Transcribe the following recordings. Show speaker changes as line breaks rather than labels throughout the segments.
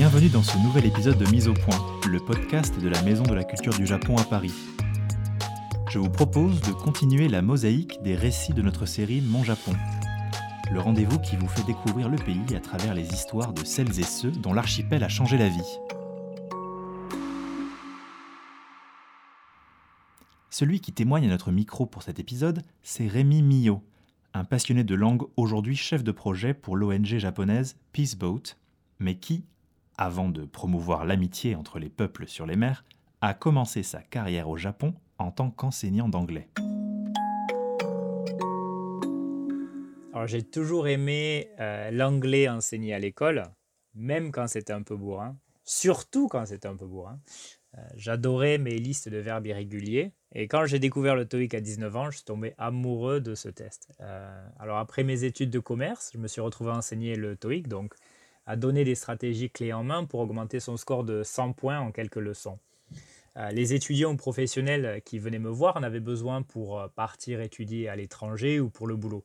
Bienvenue dans ce nouvel épisode de Mise au point, le podcast de la Maison de la Culture du Japon à Paris. Je vous propose de continuer la mosaïque des récits de notre série Mon Japon. Le rendez-vous qui vous fait découvrir le pays à travers les histoires de celles et ceux dont l'archipel a changé la vie. Celui qui témoigne à notre micro pour cet épisode, c'est Rémi Millot, un passionné de langue aujourd'hui chef de projet pour l'ONG japonaise Peaceboat, mais qui, avant de promouvoir l'amitié entre les peuples sur les mers, a commencé sa carrière au Japon en tant qu'enseignant d'anglais.
Alors j'ai toujours aimé euh, l'anglais enseigné à l'école, même quand c'était un peu bourrin, surtout quand c'était un peu bourrin. Euh, j'adorais mes listes de verbes irréguliers. Et quand j'ai découvert le TOEIC à 19 ans, je suis tombé amoureux de ce test. Euh, alors après mes études de commerce, je me suis retrouvé à enseigner le TOEIC, donc à donner des stratégies clés en main pour augmenter son score de 100 points en quelques leçons. Euh, les étudiants professionnels qui venaient me voir en avaient besoin pour partir étudier à l'étranger ou pour le boulot.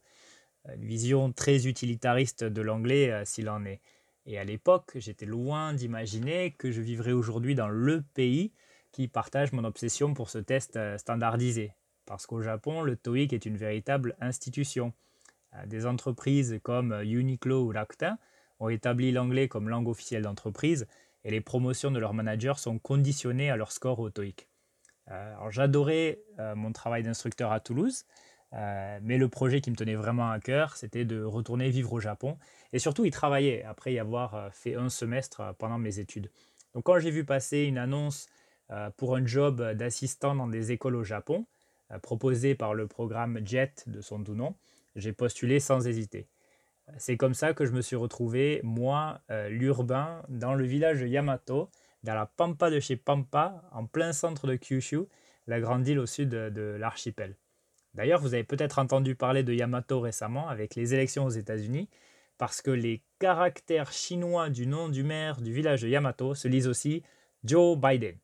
Une vision très utilitariste de l'anglais s'il en est. Et à l'époque, j'étais loin d'imaginer que je vivrais aujourd'hui dans le pays qui partage mon obsession pour ce test euh, standardisé. Parce qu'au Japon, le TOEIC est une véritable institution. Euh, des entreprises comme Uniqlo ou Rakuten ont établi l'anglais comme langue officielle d'entreprise et les promotions de leurs managers sont conditionnées à leur score au TOEIC. Euh, j'adorais mon travail d'instructeur à Toulouse, mais le projet qui me tenait vraiment à cœur, c'était de retourner vivre au Japon et surtout y travailler après y avoir fait un semestre pendant mes études. Donc quand j'ai vu passer une annonce euh, pour un job d'assistant dans des écoles au Japon, euh, proposé par le programme JET de son doux nom, j'ai postulé sans hésiter. C'est comme ça que je me suis retrouvé, moi, euh, l'urbain, dans le village de Yamato, dans la pampa de chez Pampa, en plein centre de Kyushu, la grande île au sud de, l'archipel. D'ailleurs, vous avez peut-être entendu parler de Yamato récemment avec les élections aux États-Unis, parce que les caractères chinois du nom du maire du village de Yamato se lisent aussi Joe Biden.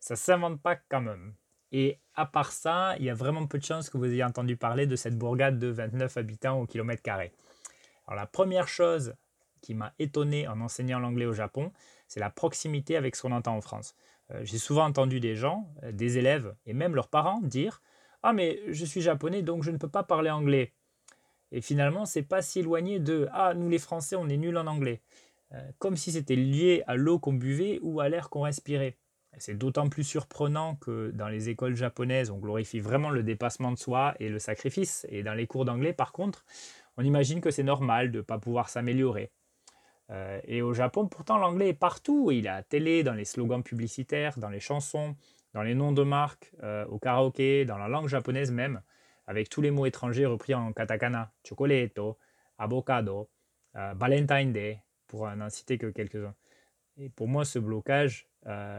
Ça s'invente pas quand même. Et à part ça, il y a vraiment peu de chances que vous ayez entendu parler de cette bourgade de 29 habitants au kilomètre carré. Alors la première chose qui m'a étonné en enseignant l'anglais au Japon, c'est la proximité avec ce qu'on entend en France. Euh, j'ai souvent entendu des gens, euh, des élèves et même leurs parents dire Ah mais je suis japonais donc je ne peux pas parler anglais. Et finalement, c'est pas si éloigné de Ah nous les Français on est nuls en anglais. Euh, comme si c'était lié à l'eau qu'on buvait ou à l'air qu'on respirait. C'est d'autant plus surprenant que dans les écoles japonaises, on glorifie vraiment le dépassement de soi et le sacrifice. Et dans les cours d'anglais, par contre, on imagine que c'est normal de ne pas pouvoir s'améliorer. Euh, et au Japon, pourtant, l'anglais est partout. Il est à la télé, dans les slogans publicitaires, dans les chansons, dans les noms de marques, euh, au karaoké, dans la langue japonaise même, avec tous les mots étrangers repris en katakana, chocolatito, avocado, euh, Valentine Day, pour n'en citer que quelques-uns. Et pour moi, ce blocage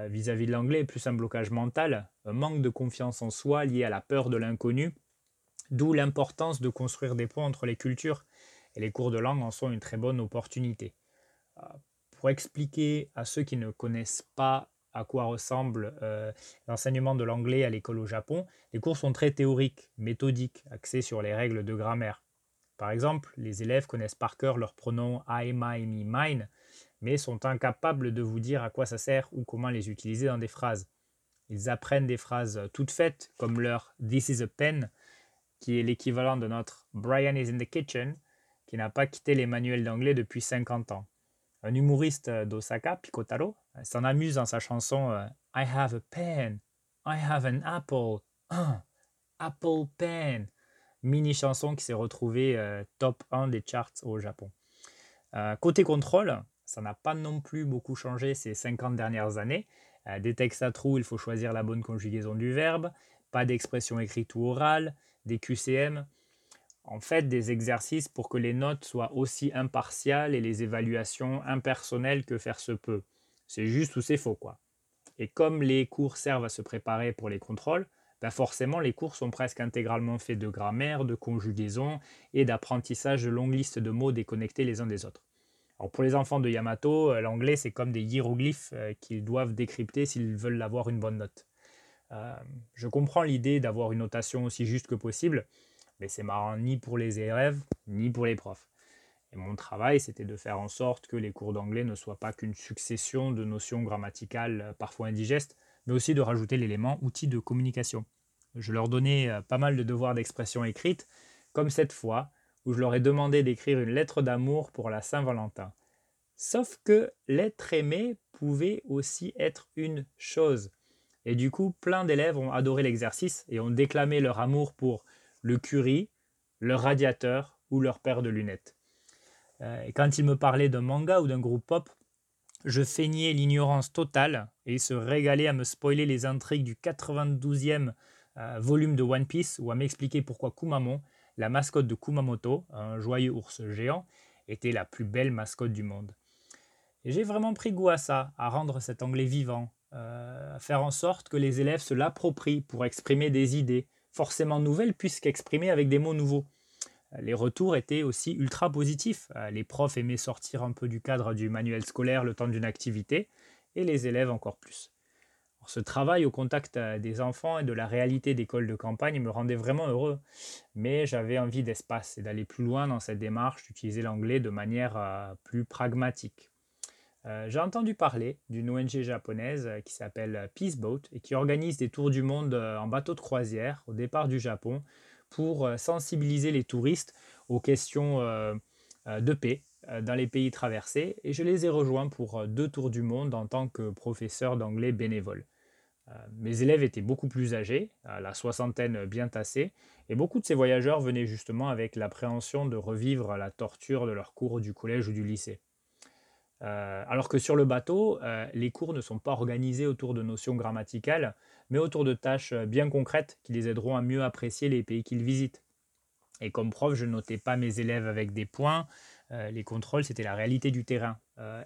vis-à-vis de l'anglais est plus un blocage mental, un manque de confiance en soi lié à la peur de l'inconnu, d'où l'importance de construire des ponts entre les cultures. Et les cours de langue en sont une très bonne opportunité. Euh, pour expliquer à ceux qui ne connaissent pas à quoi ressemble euh, l'enseignement de l'anglais à l'école au Japon, les cours sont très théoriques, méthodiques, axés sur les règles de grammaire. Par exemple, les élèves connaissent par cœur leurs pronoms I, my, me, mine, mais sont incapables de vous dire à quoi ça sert ou comment les utiliser dans des phrases. Ils apprennent des phrases toutes faites, comme leur This is a pen, qui est l'équivalent de notre Brian is in the kitchen, qui n'a pas quitté les manuels d'anglais depuis 50 ans. Un humoriste d'Osaka, Pikotaro, s'en amuse dans sa chanson euh, I have a pen, I have an apple, apple pen, mini chanson qui s'est retrouvée euh, top 1 des charts au Japon. Euh, côté contrôle, ça n'a pas non plus beaucoup changé ces 50 dernières années. Euh, des textes à trous, il faut choisir la bonne conjugaison du verbe, pas d'expression écrite ou orale, des QCM. En fait, des exercices pour que les notes soient aussi impartiales et les évaluations impersonnelles que faire se peut. C'est juste ou c'est faux, quoi. Et comme les cours servent à se préparer pour les contrôles, ben forcément les cours sont presque intégralement faits de grammaire, de conjugaison et d'apprentissage de longues listes de mots déconnectés les uns des autres pour les enfants de Yamato, euh, l'anglais c'est comme des hiéroglyphes euh, qu'ils doivent décrypter s'ils veulent avoir une bonne note. Euh, je comprends l'idée d'avoir une notation aussi juste que possible, mais c'est marrant ni pour les élèves ni pour les profs. Et mon travail, c'était de faire en sorte que les cours d'anglais ne soient pas qu'une succession de notions grammaticales euh, parfois indigestes, mais aussi de rajouter l'élément outil de communication. Je leur donnais euh, pas mal de devoirs d'expression écrite, comme cette fois où je leur ai demandé d'écrire une lettre d'amour pour la Saint-Valentin. Sauf que l'être aimé pouvait aussi être une chose. Et du coup, plein d'élèves ont adoré l'exercice et ont déclamé leur amour pour le curry, leur radiateur ou leur paire de lunettes. Euh, et quand ils me parlaient d'un manga ou d'un groupe pop, je feignais l'ignorance totale et se régalaient à me spoiler les intrigues du 92e euh, volume de One Piece ou à m'expliquer pourquoi Kumamon, la mascotte de Kumamoto, un joyeux ours géant, était la plus belle mascotte du monde. J'ai vraiment pris goût à ça, à rendre cet anglais vivant, euh, faire en sorte que les élèves se l'approprient pour exprimer des idées, forcément nouvelles puisqu'exprimées avec des mots nouveaux. Les retours étaient aussi ultra positifs. Euh, les profs aimaient sortir un peu du cadre du manuel scolaire le temps d'une activité, et les élèves encore plus. ce travail au contact euh, des enfants et de la réalité d'école de campagne me rendait vraiment heureux, mais j'avais envie d'espace et d'aller plus loin dans cette démarche, d'utiliser l'anglais de manière plus pragmatique. Euh, j'ai entendu parler d'une ONG japonaise euh, qui s'appelle Peaceboat et qui organise des tours du monde euh, en bateau de croisière au départ du Japon pour sensibiliser les touristes aux questions de paix dans les pays traversés. Et je les ai rejoints pour deux tours du monde en tant que professeur d'anglais bénévole. Mes élèves étaient beaucoup plus âgés, à la soixantaine bien tassés, et beaucoup de ces voyageurs venaient justement avec l'appréhension de revivre la torture de leur cours du collège ou du lycée. Euh, alors que sur le bateau, euh, les cours ne sont pas organisés autour de notions grammaticales, mais autour de tâches euh, bien concrètes qui les aideront à mieux apprécier les pays qu'ils visitent. Et comme prof, je ne notais pas mes élèves avec des points. les contrôles, c'était la réalité du terrain.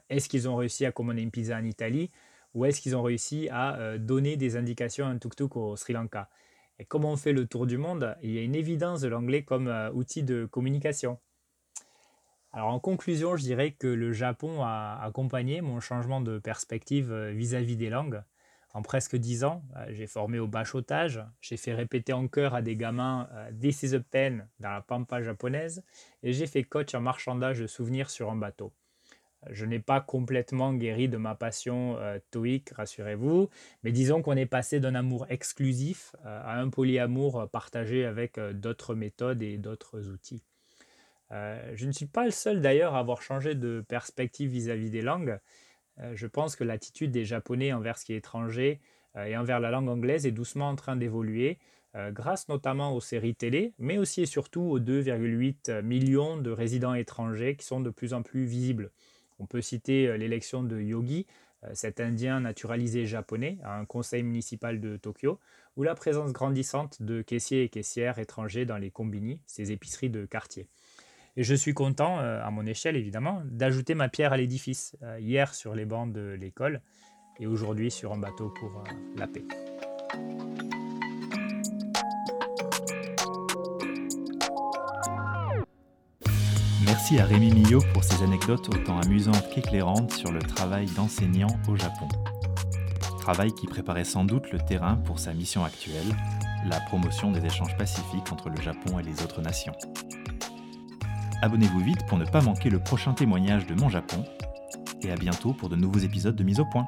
est-ce qu'ils ont réussi à commander une pizza en Italie ou est-ce qu'ils ont réussi à donner des indications à un tuk-tuk au Sri Lanka? Et comme on fait le tour du monde, il y a une évidence de l'anglais comme outil de communication. En conclusion, je dirais que le Japon a accompagné mon changement de perspective euh, vis-à-vis des langues. En presque dix ans, euh, j'ai formé au bachotage, j'ai fait répéter en chœur à des gamins euh, This is a pen dans la pampa japonaise et j'ai fait coach en marchandage de souvenirs sur un bateau. Je n'ai pas complètement guéri de ma passion toïque, rassurez-vous, mais disons qu'on est passé d'un amour exclusif à un polyamour partagé avec d'autres méthodes et d'autres outils. Euh, je ne suis pas le seul d'ailleurs à avoir changé de perspective vis-à-vis des langues. Euh, je pense que l'attitude des Japonais envers ce qui est étranger euh, et envers la langue anglaise est doucement en train d'évoluer, grâce notamment aux séries télé, mais aussi et surtout aux 2,8 millions de résidents étrangers qui sont de plus en plus visibles. On peut citer l'élection de Yogi, cet Indien naturalisé japonais, à un conseil municipal de Tokyo, ou la présence grandissante de caissiers et caissières étrangers dans les combini, ces épiceries de quartier. Et je suis content, euh, à mon échelle évidemment, d'ajouter ma pierre à l'édifice, euh, hier sur les bancs de l'école et aujourd'hui sur un bateau pour euh, la paix.
Merci à Rémi Millot pour ses anecdotes autant amusantes qu'éclairantes sur le travail d'enseignant au Japon. Travail qui préparait sans doute le terrain pour sa mission actuelle, la promotion des échanges pacifiques entre le Japon et les autres nations. Abonnez-vous vite pour ne pas manquer le prochain témoignage de Mon Japon. Et à bientôt pour de nouveaux épisodes de Mise au Point.